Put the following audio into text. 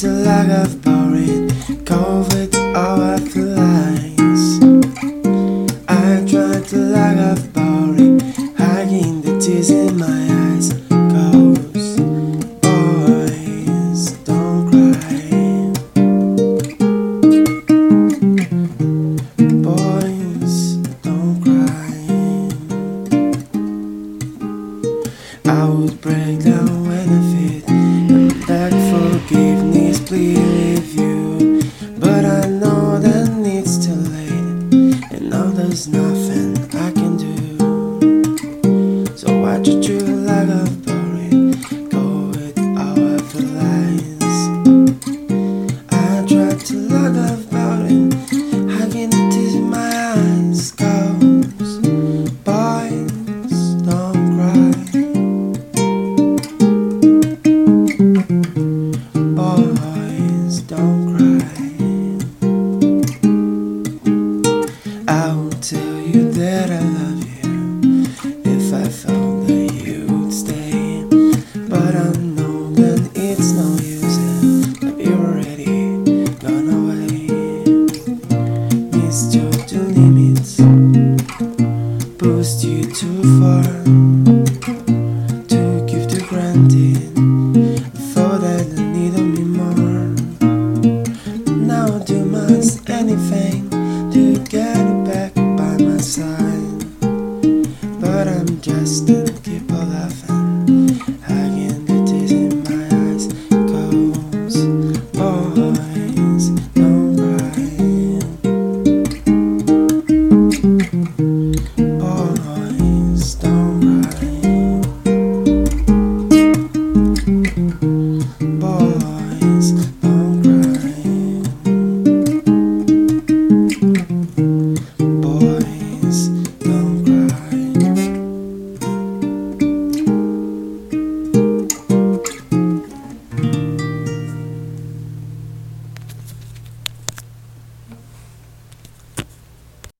To lack of boring, covered all the lies. I tried to lack of boring, hiding the tears in my eyes. Ghost boys, don't cry. Boys, don't cry. I would break down when I There's nothing I can do. So why'd you choose? that I love you if I thought that you'd stay. But I know that it's no use, and you're already gone away. Missed your two limits, pushed you too far. Took you to granted, thought that you needed me more. Now do much anything. but I'm just a kid.